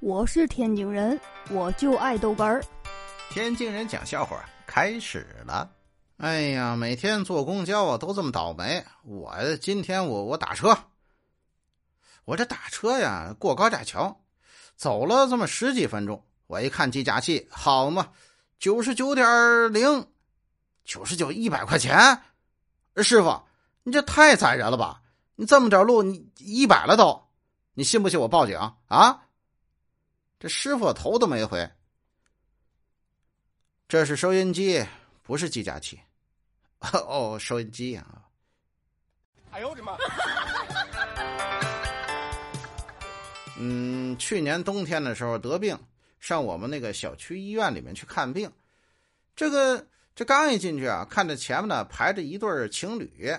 我是天津人，我就爱豆干儿。天津人讲笑话开始了。哎呀，每天坐公交啊都这么倒霉。我今天我我打车，我这打车呀过高架桥，走了这么十几分钟，我一看计价器，好嘛，九十九点零，九十九一百块钱。师傅，你这太残忍了吧？你这么点路，你一百了都，你信不信我报警啊？这师傅头都没回。这是收音机，不是计价器。哦，收音机啊！哎呦我的妈！嗯，去年冬天的时候得病，上我们那个小区医院里面去看病。这个这刚一进去啊，看着前面呢排着一对情侣，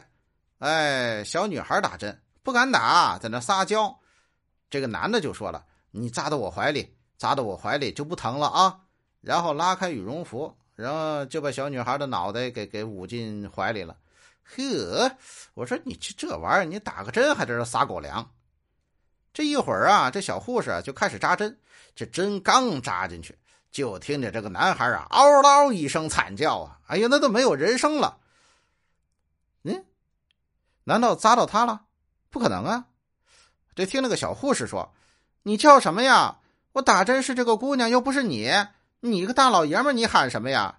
哎，小女孩打针不敢打，在那撒娇。这个男的就说了。你扎到我怀里，扎到我怀里就不疼了啊！然后拉开羽绒服，然后就把小女孩的脑袋给给捂进怀里了。呵，我说你这这玩意儿，你打个针还在这撒狗粮？这一会儿啊，这小护士就开始扎针。这针刚扎进去，就听见这个男孩啊嗷嗷一声惨叫啊！哎呀，那都没有人声了。嗯，难道扎到他了？不可能啊！这听那个小护士说。你叫什么呀？我打针是这个姑娘，又不是你。你个大老爷们，你喊什么呀？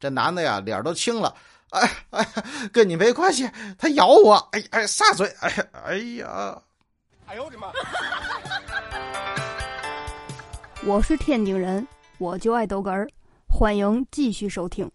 这男的呀，脸都青了。哎哎，跟你没关系，他咬我。哎哎，撒嘴。哎哎呀，哎呦我的妈！我是天津人，我就爱逗哏儿，欢迎继续收听。